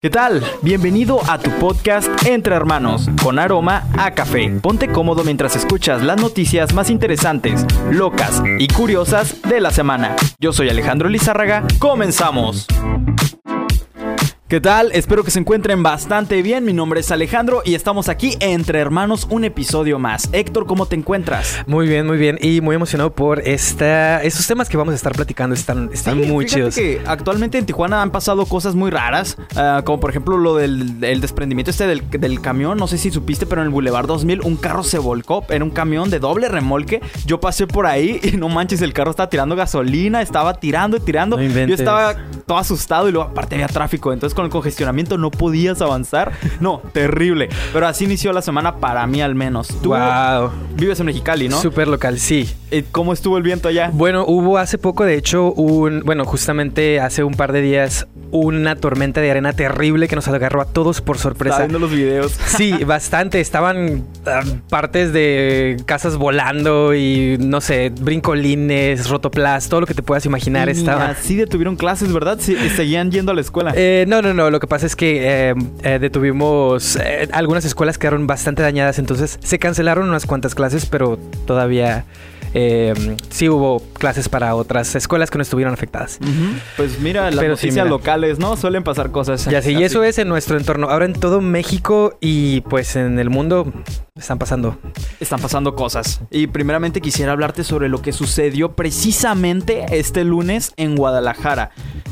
¿Qué tal? Bienvenido a tu podcast Entre Hermanos, con aroma a café. Ponte cómodo mientras escuchas las noticias más interesantes, locas y curiosas de la semana. Yo soy Alejandro Lizárraga, comenzamos. ¿Qué tal? Espero que se encuentren bastante bien. Mi nombre es Alejandro y estamos aquí entre hermanos un episodio más. Héctor, ¿cómo te encuentras? Muy bien, muy bien. Y muy emocionado por esta, estos temas que vamos a estar platicando. Están, están muy chidos. que actualmente en Tijuana han pasado cosas muy raras. ah, como por ejemplo lo del el desprendimiento este del, del camión. No sé si supiste, pero en el Boulevard 2000 un carro se volcó. Era un camión de doble remolque. Yo pasé por ahí y no manches, el carro estaba tirando gasolina. Estaba tirando y tirando. No Yo estaba todo asustado y luego aparte había tráfico. Entonces con el congestionamiento no podías avanzar. No, terrible. Pero así inició la semana para mí al menos. Tú Wow. vives en Mexicali, ¿no? Súper local, sí. ¿Cómo estuvo el viento allá? Bueno, hubo hace poco, de hecho, un. Bueno, justamente hace un par de días, una tormenta de arena terrible que nos agarró a todos por Estaba sorpresa. viendo los videos. Sí, bastante. Estaban ah, partes de casas volando y no sé, brincolines, rotoplas, todo lo que te puedas imaginar Y estaba. Sí detuvieron clases, ¿verdad? Sí, seguían yendo a la escuela. Eh, no, no, no. Lo que pasa es que eh, eh, detuvimos eh, algunas escuelas quedaron bastante dañadas, entonces se cancelaron unas cuantas clases, pero todavía sí hubo clases para otras escuelas que no estuvieron afectadas. Pues mira, las Pero sí, noticias mira. locales, ¿no? Suelen pasar cosas. Ya sí, y así. eso es en nuestro entorno. Ahora en todo México y pues en el mundo están pasando. Están pasando cosas. Y primeramente quisiera hablarte sobre lo que sucedió precisamente este lunes en Guadalajara.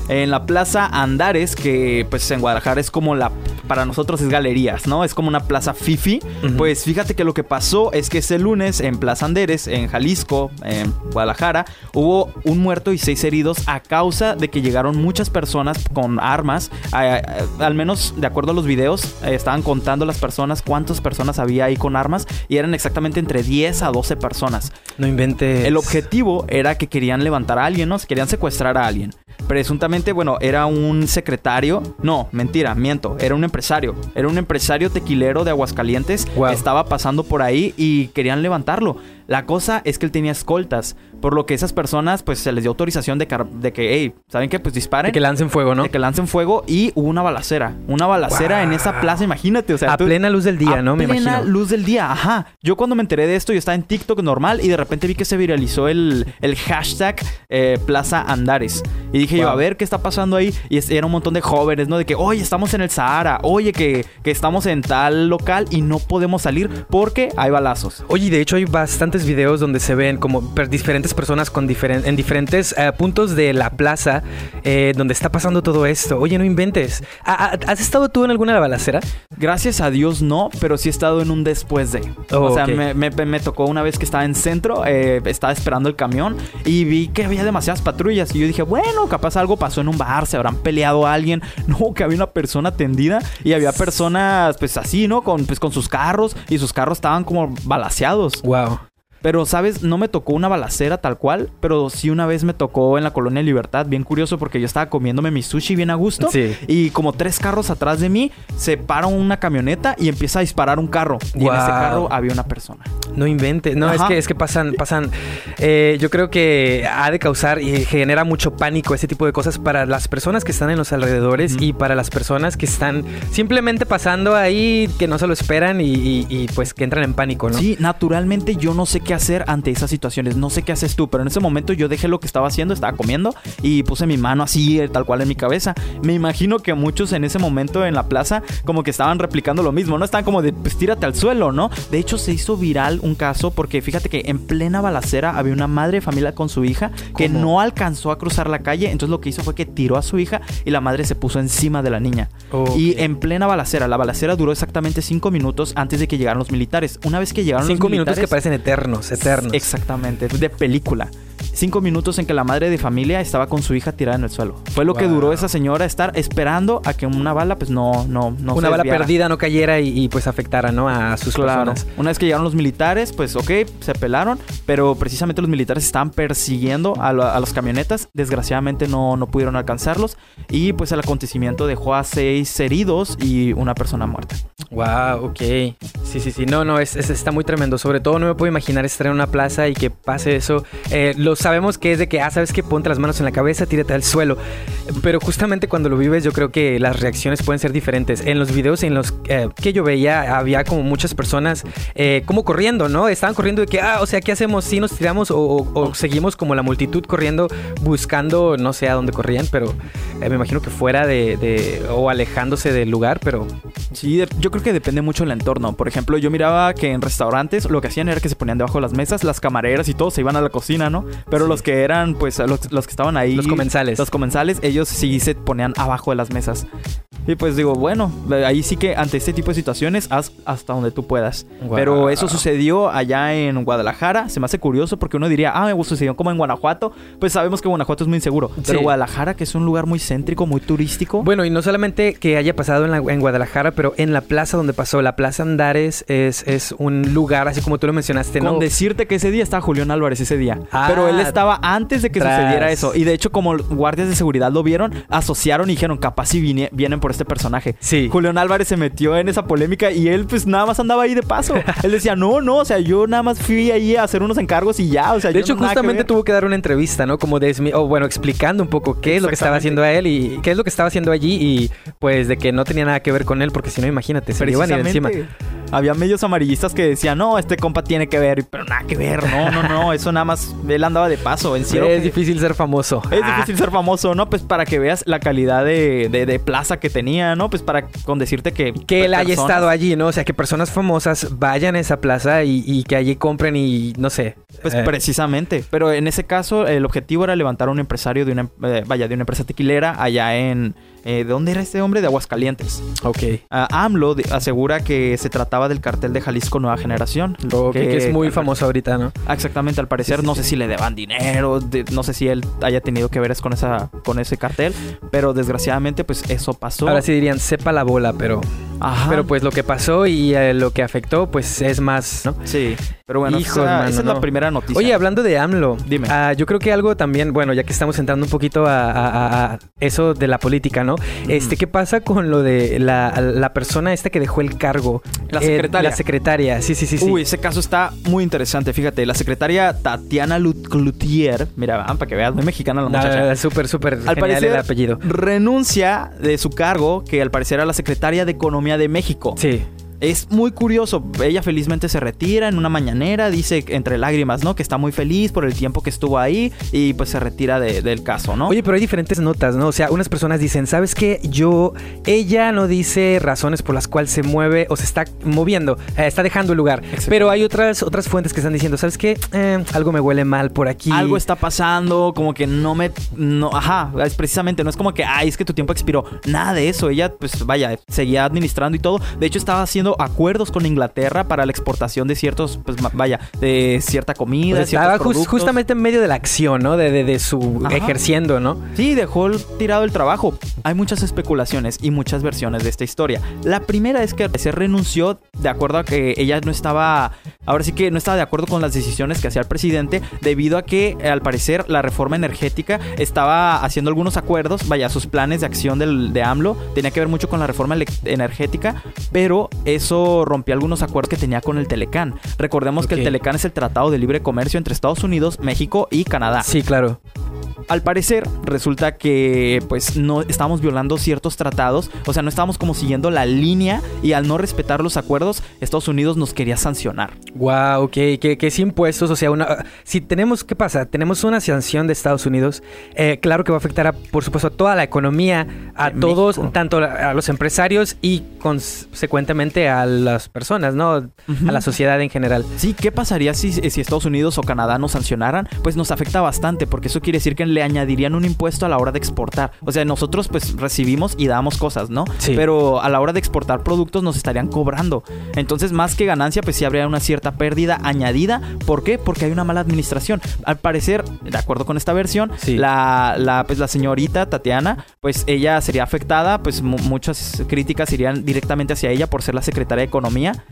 En la Plaza Andares, que pues en Guadalajara es como la... Para nosotros es galerías, ¿no? Es como una plaza fifi. Pues fíjate que lo que pasó es que ese lunes en Plaza Andares, en Jalisco, en Guadalajara, hubo un muerto y seis heridos a causa de que llegaron muchas personas con armas. Al menos de acuerdo a los videos, eh, estaban contando las personas cuántas personas había ahí con armas y eran exactamente entre 10 a 12 personas. No inventes. El objetivo era que querían levantar a alguien, ¿no? Querían secuestrar a alguien. Presuntamente, bueno, era un secretario. No, mentira, miento. Era un empresario. Era un empresario tequilero de Aguascalientes. Wow. Estaba pasando por ahí y querían levantarlo. La cosa es que él tenía escoltas. Por lo que esas personas, pues se les dio autorización de, que, hey, ¿saben qué? Pues disparen. De que lancen fuego, ¿no? De que lancen fuego y hubo una balacera. Una balacera en esa plaza, imagínate. O sea, a tú- plena luz del día, a ¿no? Me plena imagino. luz del día, ajá. Yo cuando me enteré de esto, yo estaba en TikTok normal y de repente vi que se viralizó el, el hashtag eh, Plaza Andares. Y dije yo, Wow. a ver qué está pasando ahí. Y es- era un montón de jóvenes, ¿no? De que, oye, estamos en el Sahara, oye, que, que estamos en tal local y no podemos salir porque hay balazos. Oye, y de hecho hay bastantes videos donde se ven como diferentes personas con diferen- en diferentes eh, puntos de la plaza eh, donde está pasando todo esto. Oye, no inventes. ¿Ha- ha- ¿Has estado tú en alguna balacera? Gracias a Dios no, pero sí he estado en un después de. Oh, o sea, me- me tocó una vez que estaba en centro, eh, estaba esperando el camión y vi que había demasiadas patrullas. Y yo dije, bueno, capaz algo pasó en un bar, se habrán peleado a alguien. No, que había una persona tendida y había personas, pues así, ¿no? Con, pues, con sus carros y sus carros estaban como balaseados. Wow. Pero, ¿sabes? No me tocó una balacera tal cual, pero sí una vez me tocó en la colonia Libertad. Bien curioso porque yo estaba comiéndome mi sushi bien a gusto. Sí. Y como tres carros atrás de mí, se para una camioneta y empieza a disparar un carro. Y en ese carro había una persona. No inventes. No, es que, es que pasan, pasan. eh, yo creo que ha de causar y genera mucho pánico ese tipo de cosas para las personas que están en los alrededores y para las personas que están simplemente pasando ahí, que no se lo esperan y, y- y, pues que entran en pánico, ¿no? Sí, naturalmente yo no sé qué hacer ante esas situaciones. No sé qué haces tú, pero en ese momento yo dejé lo que estaba haciendo, estaba comiendo y puse mi mano así, eh, tal cual en mi cabeza. Me imagino que muchos en ese momento en la plaza como que estaban replicando lo mismo, ¿no? Estaban como de, pues tírate al suelo, ¿no? De hecho se hizo viral un caso porque fíjate que en plena balacera había una madre de familia con su hija que ¿Cómo? no alcanzó a cruzar la calle, entonces lo que hizo fue que tiró a su hija y la madre se puso encima de la niña. Ok. Y en plena balacera, la balacera duró exactamente cinco minutos antes de que llegaran los militares. Una vez que llegaron Cinco los minutos que militares, parecen eternos, eternos. Exactamente, de película. Cinco minutos en que la madre de familia estaba con su hija tirada en el suelo. Fue lo que duró esa señora estar esperando a que una bala, pues no, no, no se Una bala desviara. perdida no cayera y, y, pues afectara, ¿no? A sus Claro. personas. Una vez que llegaron los militares, pues ok, se pelaron, pero precisamente los militares estaban persiguiendo a, la- a las camionetas. Desgraciadamente no, no pudieron alcanzarlos y pues el acontecimiento dejó a seis heridos y una persona muerta. Wow, ok. Sí, sí, sí. No, no, es, es- está muy tremendo. Sobre todo no me puedo imaginar estar en una plaza y que pase eso. Eh, lo sabemos que es de que, ah, sabes que ponte las manos en la cabeza, tírate al suelo. Pero justamente cuando lo vives, yo creo que las reacciones pueden ser diferentes. En los videos en los eh, que yo veía, había como muchas personas eh, como corriendo, ¿no? Estaban corriendo de que, ah, o sea, ¿qué hacemos? ¿Sí nos tiramos o, o- o seguimos como la multitud corriendo, buscando, no sé a dónde corrían, pero eh, me imagino que fuera de, de- o alejándose del lugar, pero Sí, yo creo que depende mucho del entorno. Por ejemplo, yo miraba que en restaurantes lo que hacían era que se ponían debajo de las mesas, las camareras y todo se iban a la cocina, ¿no? Pero Sí. los que eran, pues, los, los que estaban ahí. Los comensales. Los comensales, ellos sí se ponían abajo de las mesas. Y pues digo, bueno, ahí sí que ante este tipo de situaciones haz hasta donde tú puedas. Pero eso sucedió allá en Guadalajara. Se me hace curioso porque uno diría, ah, sucedió como en Guanajuato. Pues sabemos que Guanajuato es muy inseguro. Pero. Guadalajara, que es un lugar muy céntrico, muy turístico. Bueno, y no solamente que haya pasado en, la- en Guadalajara, pero en la plaza donde pasó, la Plaza Andares es, es un lugar, así como tú lo mencionaste, ¿no? Con decirte que ese día estaba Julián Álvarez ese día. Ah, pero él estaba antes de que tras. sucediera eso. Y de hecho, como guardias de seguridad lo vieron, asociaron y dijeron, capaz si viene- vienen por este personaje. Sí. Julián Álvarez se metió en esa polémica y él pues nada más andaba ahí de paso. él decía, no, no, o sea, yo nada más fui ahí a hacer unos encargos y ya, o sea, De yo hecho, no nada que justamente ver". tuvo que dar una entrevista, ¿no? Como desmi o bueno, explicando un poco qué es lo que estaba haciendo a él y qué es lo que estaba haciendo allí y pues de que no tenía nada que ver con él, porque si no, imagínate, se le iban a ir encima. Había medios amarillistas que decían, no, este compa tiene que ver, pero nada que ver, no, no, no, eso nada más, él andaba de paso, en serio. es que- difícil ser famoso. Es Ah, difícil ser famoso, ¿no? Pues para que veas la calidad de, de- de plaza que tenía, ¿no? Pues para con decirte que... que él haya estado allí, ¿no? O sea, que personas famosas vayan a esa plaza y, y que allí compren y no sé. Pues eh, precisamente. Pero en ese caso, el objetivo era levantar a un empresario de una... eh, vaya, de una empresa tequilera allá en... eh, ¿De dónde era este hombre? De Aguascalientes. Ok. Ah, AMLO de- asegura que se trataba del cartel de Jalisco Nueva Generación. Ok, que es muy famoso ahorita, ¿no? Ah, Exactamente, al parecer Sí, sí, no sí. sé si le deban dinero, de- no sé si él haya tenido que ver con esa con ese cartel, pero desgraciadamente pues eso pasó. Ahora sí dirían, sepa la bola, pero, Ajá. pero pues lo que pasó y eh, lo que afectó, pues es más, ¿no? sí, pero bueno, esa, es la no. primera noticia. Oye, hablando de AMLO, Dime. ah, yo creo que algo también, bueno, ya que estamos entrando un poquito a, a- a- a eso de la política, ¿no? Este, ¿qué pasa con lo de la, la persona esta que dejó el cargo? La Eh, secretaria. la secretaria, sí, sí, sí, sí. Uy, ese caso está muy interesante. Fíjate, la secretaria Tatiana Cloutier, mira, ah, para que veas, muy mexicana la No, muchacha. súper, súper Al genial parecer, el apellido. renuncia de su cargo, que al parecer era la secretaria de Economía de México. Sí. Es muy curioso. Ella felizmente se retira en una mañanera, dice entre lágrimas, ¿no? Que está muy feliz por el tiempo que estuvo ahí y pues se retira de- del caso, ¿no? Oye, pero hay diferentes notas, ¿no? O sea, unas personas dicen, ¿sabes qué? Yo, ella no dice razones por las cuales se mueve o se está moviendo, eh, está dejando el lugar. Exacto. Pero hay otras, otras fuentes que están diciendo, ¿sabes qué? Eh, algo me huele mal por aquí. Algo está pasando, como que no me. No, ajá, es precisamente, no es como que, ay, es que tu tiempo expiró. Nada de eso. Ella, pues vaya, seguía administrando y todo. De hecho, estaba haciendo acuerdos con Inglaterra para la exportación de ciertos, pues vaya, de cierta comida, ciertos estaba justamente en medio de la acción, ¿no? De, de, de su Ajá. ejerciendo, ¿no? Sí, dejó el- tirado el trabajo. Hay muchas especulaciones y muchas versiones de esta historia. La primera es que se renunció de acuerdo a que ella no estaba, ahora sí que no estaba de acuerdo con las decisiones que hacía el presidente, debido a que al parecer la reforma energética estaba haciendo algunos acuerdos, vaya, sus planes de acción del, de AMLO tenía que ver mucho con la reforma energética, pero eso rompía algunos acuerdos que tenía con el Telecán. Recordemos que el Telecán es el Tratado de Libre Comercio entre Estados Unidos, México y Canadá. Sí, claro. Al parecer, resulta que pues no estamos violando ciertos tratados, o sea, no estábamos como siguiendo la línea y al no respetar los acuerdos, Estados Unidos nos quería sancionar. Wow, que, que, que sí impuestos, o sea, una, si tenemos, ¿qué pasa? Tenemos una sanción de Estados Unidos, eh, claro que va a afectar, a, por supuesto, a toda la economía, a De todos, México. tanto a los empresarios y consecuentemente a las personas, ¿no? A la sociedad en general. Sí, ¿qué pasaría si, si Estados Unidos o Canadá nos sancionaran? Pues nos afecta bastante, porque eso quiere decir que le añadirían un impuesto a la hora de exportar. O sea, nosotros pues recibimos y damos cosas, ¿no? Sí. Pero a la hora de exportar productos nos estarían cobrando. Entonces, más que ganancia, pues sí habría una cierta pérdida añadida. ¿Por qué? Porque hay una mala administración. Al parecer, de acuerdo con esta versión, Sí. la, la, pues, la señorita Tatiana, pues ella sería afectada, pues mu- muchas críticas irían directamente hacia ella por ser la secretaria de Economía.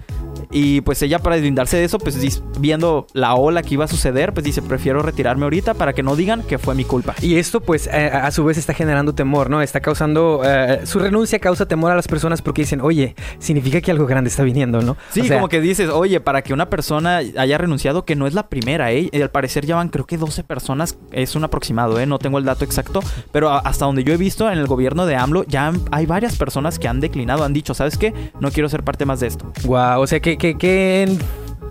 Y pues ella para deslindarse de eso, pues viendo la ola que iba a suceder, pues dice, prefiero retirarme ahorita para que no digan que fue mi culpa. Y esto pues eh, a su vez está generando temor, ¿no? Está causando, eh, su renuncia causa temor a las personas porque dicen, oye, significa que algo grande está viniendo, ¿no? Sí, como que dices, oye, para que una persona haya renunciado, que no es la primera, ¿eh? Y al parecer ya van creo que 12 personas, es un aproximado, ¿eh? No tengo el dato exacto, pero hasta donde yo he visto en el gobierno de AMLO, ya hay varias personas que han declinado, han dicho, ¿sabes qué? No quiero ser parte más de esto. Wow, o sea, que, que, que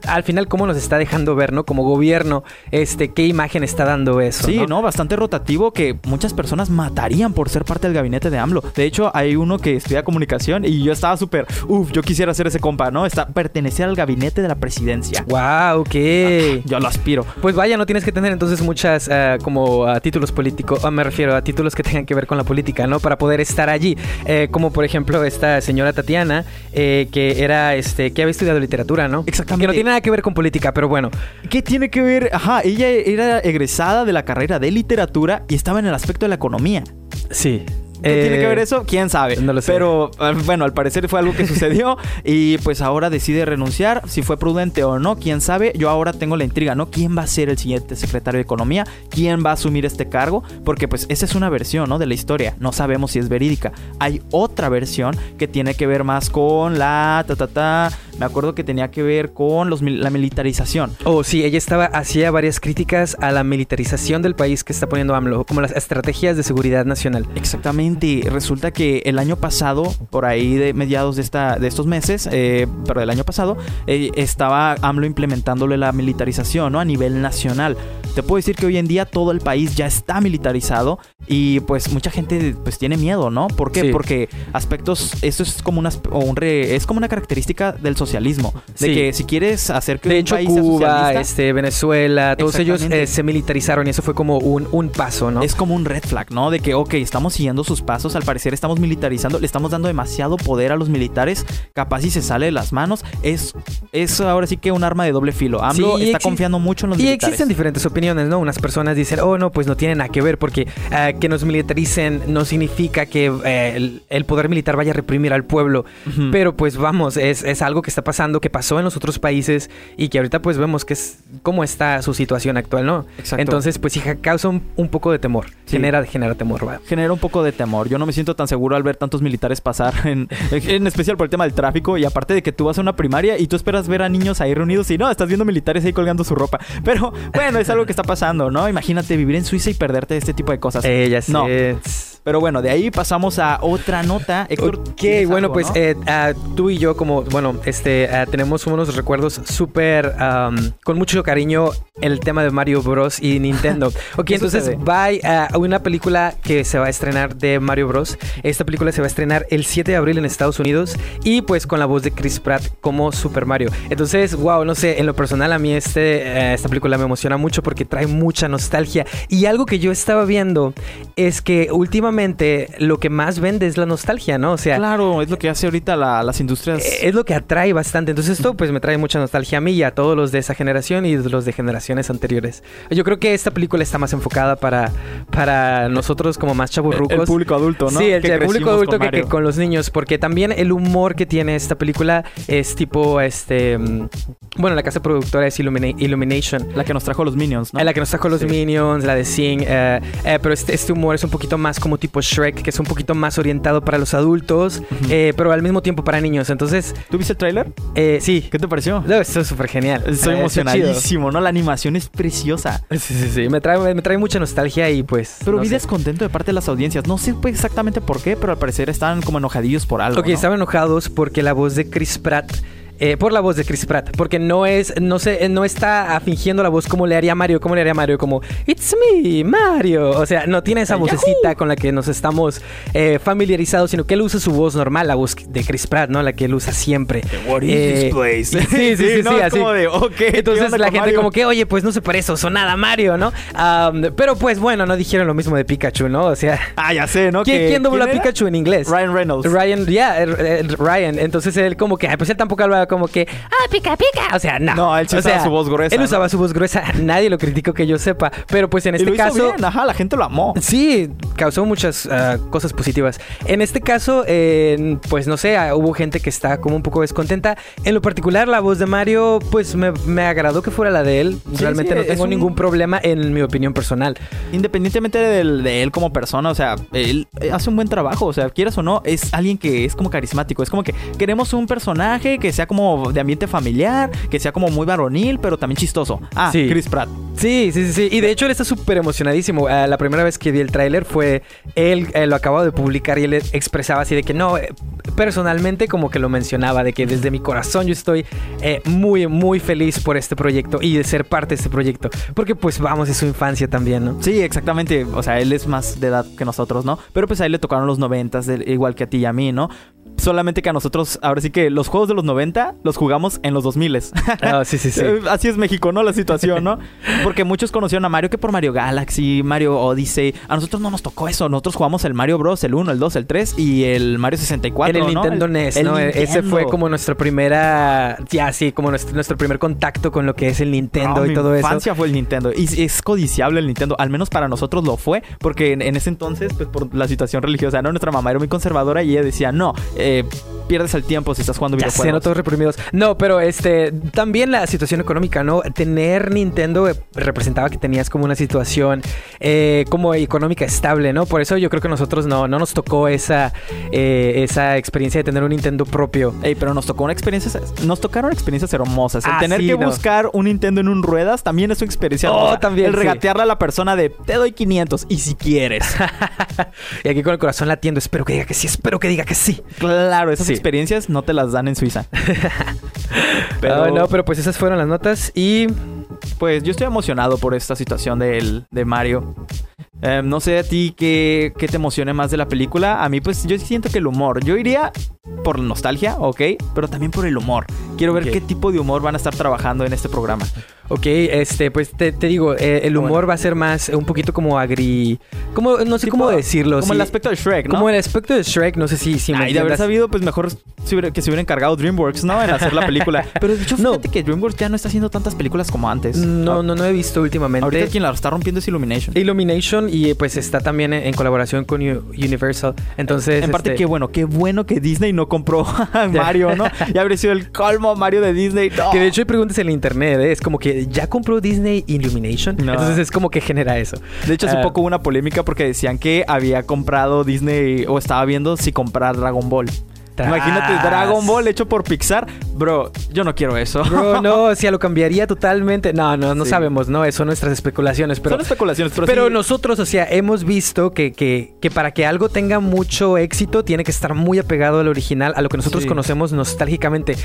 al final cómo nos está dejando ver, ¿no? Como gobierno, este, qué imagen está dando eso. Sí, ¿no? Bastante rotativo que muchas personas matarían por ser parte del gabinete de AMLO. De hecho, hay uno que estudia comunicación y yo estaba súper, uff, yo quisiera ser ese compa, ¿no? Está pertenecer al gabinete de la presidencia. Wow, ok. Ah, yo lo aspiro. Pues vaya, no tienes que tener entonces muchas uh, como uh, títulos políticos, me refiero a títulos que tengan que ver con la política, ¿no? Para poder estar allí. Eh, como por ejemplo esta señora Tatiana, eh, que era, este, que había estudiado literatura, ¿no? Exactamente. Que no tiene nada que ver con política, pero bueno. ¿Qué tiene que ver? Ajá, ella era egresada de la carrera de literatura y estaba en el aspecto de la economía. Sí. ¿Qué tiene que ver eh, eso? ¿Quién sabe? No lo sé. Pero bueno, al parecer fue algo que sucedió y pues ahora decide renunciar. Si fue prudente o no, quién sabe. Yo ahora tengo la intriga, ¿no? ¿Quién va a ser el siguiente secretario de Economía? ¿Quién va a asumir este cargo? Porque pues esa es una versión, ¿no? De la historia. No sabemos si es verídica. Hay otra versión que tiene que ver más con la ta ta ta me acuerdo que tenía que ver con los, la militarización. Oh, sí, ella estaba, hacía varias críticas a la militarización del país que está poniendo AMLO, como las estrategias de seguridad nacional. Exactamente. Resulta que el año pasado, por ahí de mediados de, esta, de estos meses, eh, pero del año pasado, eh, estaba AMLO implementándole la militarización ¿no? a nivel nacional. Te puedo decir que hoy en día todo el país ya está militarizado y pues mucha gente pues tiene miedo, ¿no? ¿Por qué? Porque aspectos, esto es como una, un es como una característica del socialismo. De que si quieres hacer que de un país Cuba, este, Venezuela, todos ellos eh, se militarizaron y eso fue como un, un paso, ¿no? Es como un red flag, ¿no? De que, ok, estamos siguiendo sus pasos, al parecer estamos militarizando, le estamos dando demasiado poder a los militares, capaz si se sale de las manos, es, es ahora sí que un arma de doble filo. AMLO está confiando mucho en los militares. Y existen diferentes opiniones, ¿no? Unas personas dicen, oh, no, pues no tiene nada que ver porque eh, que nos militaricen no significa que eh, el, poder militar vaya a reprimir al pueblo, pero pues vamos, es, es algo que está pasando, que pasó en los otros países y que ahorita pues vemos que es cómo está su situación actual, ¿no? Exacto. Entonces pues sí causa un, poco de temor, genera, genera temor. ¿verdad? Genera un poco de temor. Yo no me siento tan seguro al ver tantos militares pasar, en, en especial por el tema del tráfico y aparte de que tú vas a una primaria y tú esperas ver a niños ahí reunidos y no, estás viendo militares ahí colgando su ropa. Pero bueno, es algo que está pasando, ¿no? Imagínate vivir en Suiza y perderte este tipo de cosas. Ella no. Pero bueno, de ahí pasamos a otra nota. Héctor, ok, bueno, pues eh, tú y yo como, bueno, este, tenemos unos recuerdos súper, con mucho cariño el tema de Mario Bros. y Nintendo. Ok, entonces va a una película que se va a estrenar de Mario Bros. Esta película se va a estrenar el 7 de abril en Estados Unidos y pues con la voz de Chris Pratt como Super Mario. Entonces, wow, no sé, en lo personal a mí este, eh, esta película me emociona mucho porque trae mucha nostalgia. Y algo que yo estaba viendo es que últimamente lo que más vende es la nostalgia, ¿no? O sea... Claro, es lo que hace ahorita las industrias. Eh, es lo que atrae bastante. Entonces esto pues me trae mucha nostalgia a mí y a todos los de esa generación y los de generaciones anteriores. Yo creo que esta película está más enfocada para, para nosotros como más chaburrucos. El, público adulto, ¿no? Sí, el, público adulto que, con los niños. Porque también el humor que tiene esta película es tipo, este... Mm, bueno, la casa productora es Illumination. La que nos trajo los Minions, ¿no? La que nos trajo los Minions, la de Sing. Eh, eh, pero este, este humor es un poquito más como tipo Shrek, que es un poquito más orientado para los adultos, eh, pero al mismo tiempo para niños. Entonces. ¿Tú viste el tráiler? Eh, sí. ¿Qué te pareció? No, esto es súper genial. Estoy eh, emocionadísimo, ¿no? La animación es preciosa. Sí, sí, sí. Me trae, me trae mucha nostalgia y pues. Pero vi descontento de parte de las audiencias. No sé pues, exactamente por qué, pero al parecer están como enojadillos por algo. Ok, estaban enojados porque la voz de Chris Pratt eh, por la voz de Chris Pratt, porque no es, no sé, no está fingiendo la voz como le haría Mario, como le haría Mario, como It's me, Mario. O sea, no tiene esa vocecita con la que nos estamos eh, familiarizados, sino que él usa su voz normal, la voz de Chris Pratt, ¿no? La que él usa siempre. What is this eh, place? Sí, sí, sí, sí, así. Entonces la gente como que, oye, pues no se parece o sonada Mario, ¿no? pero pues bueno, no dijeron lo mismo de Pikachu, ¿no? O sea. Ah, ya sé, ¿no? ¿Quién, ¿quién a Pikachu en inglés? Ryan Reynolds. Ryan, ya, Ryan. Entonces él como que, pues él tampoco habla estaba como que, ah, pica, pica. O sea, no. No, él sí O usaba sea, su voz gruesa, Él ¿no? usaba su voz gruesa. Nadie lo criticó que yo sepa. Pero pues en Y este hizo caso. bien, ajá, la gente lo amó. Sí, causó muchas ah, cosas positivas. En este caso, eh, pues no sé, ah, hubo gente que está como un poco descontenta. En lo particular, la voz de Mario, pues me, me agradó que fuera la de él. Sí, Realmente sí, no tengo un- ningún problema en mi opinión personal. Independientemente del- de él como persona, o sea, él eh, hace un buen trabajo, o sea, quieras o no, es alguien que es como carismático, es como que queremos un personaje que sea como de ambiente familiar, que sea como muy varonil, pero también chistoso. Ah, Sí. Chris Pratt. Sí, sí, sí, sí. Y de hecho él está súper emocionadísimo. Ah, la primera vez que vi el tráiler fue él, eh, lo acababa de publicar y él expresaba así de que no, eh, personalmente como que lo mencionaba, de que desde mi corazón yo estoy eh, muy, muy feliz por este proyecto y de ser parte de este proyecto. Porque pues vamos, es su infancia también, ¿no? Sí, exactamente. O sea, él es más de edad que nosotros, ¿no? Pero pues a él le tocaron los noventas, igual que a ti y a mí, ¿no? Solamente que a nosotros, ahora sí que los juegos de los 90 los jugamos en los 2000 Ah, sí, sí, sí. Eh, Así es México, ¿no? La situación, ¿no? Porque muchos conocieron a Mario que por Mario Galaxy, Mario Odyssey. A nosotros no nos tocó eso. Nosotros jugamos el Mario Bros, el 1, el 2, el 3 y el Mario 64. En el ¿no? Nintendo El- NES, el ¿no? E- Ese fue como nuestra primera, ya sí, como nuestro, nuestro primer contacto con lo que es el Nintendo No, y mi todo eso. infancia fue el Nintendo. Y es codiciable el Nintendo. Al menos para nosotros lo fue. Porque en, en ese entonces, pues por la situación religiosa, ¿no? Nuestra mamá era muy conservadora y ella decía, no, eh, pierdes el tiempo si estás jugando Ya videojuegos. todos reprimidos. No, pero este también la situación económica, ¿no? Tener Nintendo eh, representaba que tenías como una situación eh, como económica estable, ¿no? Por eso yo creo que a nosotros no, no nos tocó esa, eh, esa experiencia de tener un Nintendo propio. Ey, pero nos tocó una experiencia, nos tocaron experiencias hermosas. El Ah, tener sí, que no. buscar un Nintendo en un ruedas también es una experiencia Oh, hermosa. también, El sí. regatearle a la persona de te doy 500 y si quieres. y aquí con el corazón latiendo, espero que diga que sí, espero que diga que sí. claro, esas Sí. experiencias no te las dan en Suiza. Ah, no, pero pues esas fueron las notas y Pues yo estoy emocionado por esta situación del, de Mario. Eh, no sé a ti qué, qué te emocione más de la película. A mí, pues yo siento que el humor. Yo iría por nostalgia, ok, pero también por el humor. Quiero ver qué tipo de humor van a estar trabajando en este programa. Ok, este, pues te, te digo, eh, el humor Bueno. va a ser más, un poquito como agri... Como, no sé Tipo- cómo decirlo. Como sí. el aspecto de Shrek, ¿no? Como el aspecto de Shrek, no sé si, si me Ay, de haber sabido, pues mejor que se hubiera encargado DreamWorks, ¿no? En hacer la película. Pero de hecho, No. fíjate que DreamWorks ya no está haciendo tantas películas como antes. No, no, no he visto últimamente. Ahorita quien la está rompiendo es Illumination. Illumination y pues está también en, en colaboración con Universal. Entonces, En parte, este, qué bueno, qué bueno que Disney no compró a Mario, ¿no? Ya habría sido el colmo Mario de Disney. No. que de hecho hay preguntas en la internet, ¿eh? es como que ya compró Disney Illumination. No. Entonces es como que genera eso. De hecho, hace Ah. poco hubo una polémica porque decían que había comprado Disney o estaba viendo si comprar Dragon Ball. Imagínate. Dragon Ball hecho por Pixar. Bro, yo no quiero eso. Bro, no, si lo cambiaría totalmente. No, no, no Sí. sabemos, ¿no? Eso son nuestras especulaciones. Pero Son especulaciones, pero, Pero sí- nosotros, o sea, hemos visto que, que, que para que algo tenga mucho éxito tiene que estar muy apegado al original, a lo que nosotros Sí. conocemos nostálgicamente.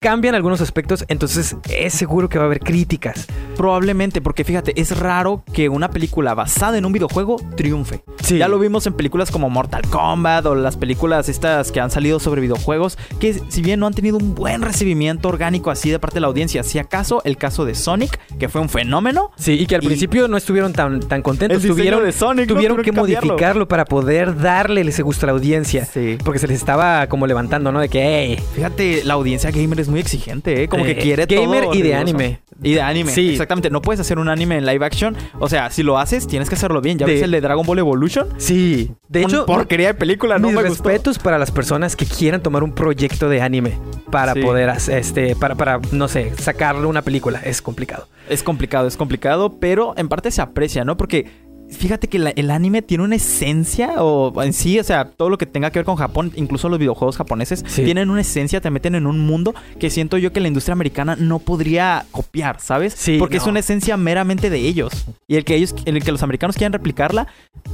Cambian algunos aspectos, entonces es seguro que va a haber críticas. Probablemente, porque fíjate, es raro que una película basada en un videojuego triunfe. Sí. Ya lo vimos en películas como Mortal Kombat o las películas estas que han salido sobre videojuegos, que si bien no han tenido un buen recibimiento orgánico así de parte de la audiencia, si acaso el caso de Sonic, que fue un fenómeno, Sí, y que al Y- principio no estuvieron tan, tan contentos. Tuvieron de Sonic, ¿no? tuvieron Tuvieron que cambiarlo. modificarlo para poder darle ese gusto a la audiencia. Sí. Porque se les estaba como levantando, ¿no? De que, hey, Fíjate, la audiencia gamer es muy exigente, ¿eh? Como Eh, que quiere gamer todo y de anime. Y de anime. Sí. Exactamente. No puedes hacer un anime en live action. O sea, si lo haces, tienes que hacerlo bien. ¿Ya De- ves el de Dragon Ball Evolution? sí. De Una hecho, porquería de película, no mis me gustó. respetos para las personas que quieran tomar un proyecto de anime para Sí. poder, hacer, este, para, para, no sé, sacarle una película. Es complicado. Es complicado, es complicado, pero en parte se aprecia, ¿no? Porque fíjate que la- el anime tiene una esencia, o en sí, o sea, todo lo que tenga que ver con Japón, incluso los videojuegos japoneses, Sí. tienen una esencia, te meten en un mundo que siento yo que la industria americana no podría copiar, ¿sabes? Sí, Porque es una esencia meramente de ellos. Y el que ellos, el que los americanos quieran replicarla,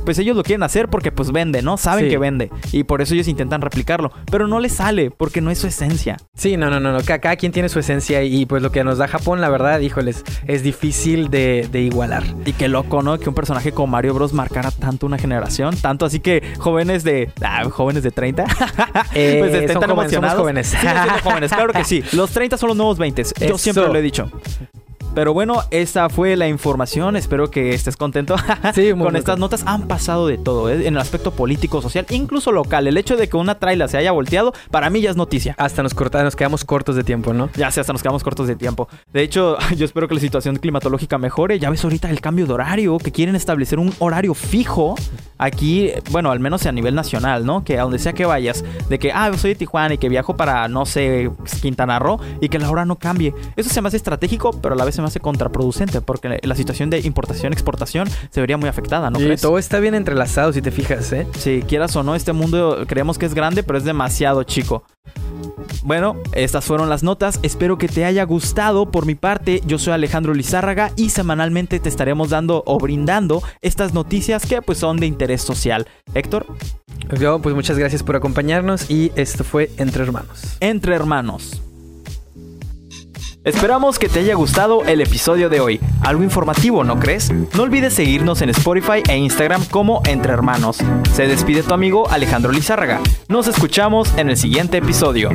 pues ellos lo quieren hacer porque pues vende, ¿no? Saben Sí. que vende. Y por eso ellos intentan replicarlo. Pero no les sale, porque no es su esencia. Sí, no, no, no, no. Ca- Cada, quien tiene su esencia y pues lo que nos da Japón, la verdad, híjoles, es difícil de, de igualar. Y qué loco, ¿no? Que un personaje como Mario Bros. marcara tanto una generación. Tanto así que jóvenes de. Ah, jóvenes de 30. Eh, pues estén tan jóvenes, somos emocionados. jóvenes. Siguen siendo jóvenes, claro que sí. Los 30 son los nuevos 20. Yo Eso. siempre lo he dicho. Pero bueno, esa fue la información. Espero que estés contento Sí, muy con muy estas notas. Han pasado de todo, ¿eh? en el aspecto político, social, incluso local. El hecho de que una traila se haya volteado, para mí ya es noticia. Hasta nos, corta, nos quedamos cortos de tiempo, ¿no? Ya sé, hasta nos quedamos cortos de tiempo. De hecho, yo espero que la situación climatológica mejore. Ya ves ahorita el cambio de horario, que quieren establecer un horario fijo aquí, bueno, al menos a nivel nacional, ¿no? Que a donde sea que vayas, de que, ah, soy de Tijuana y que viajo para, no sé, Quintana Roo y que la hora no cambie. Eso se me hace estratégico, pero a la vez se me hace contraproducente porque la situación de importación-exportación se vería muy afectada, ¿no y crees? todo está bien entrelazado, si te fijas, ¿eh? Si quieras o no, este mundo creemos que es grande, pero es demasiado chico. Bueno, estas fueron las notas. Espero que te haya gustado. Por mi parte, yo soy Alejandro Lizárraga y semanalmente te estaremos dando o brindando estas noticias que pues son de interés social. Héctor, Yo, pues muchas gracias por acompañarnos y esto fue Entre Hermanos. entre hermanos. Esperamos que te haya gustado el episodio de hoy. Algo informativo, ¿no crees? No olvides seguirnos en Spotify e Instagram como Entre Hermanos. Se despide tu amigo Alejandro Lizárraga. Nos escuchamos en el siguiente episodio.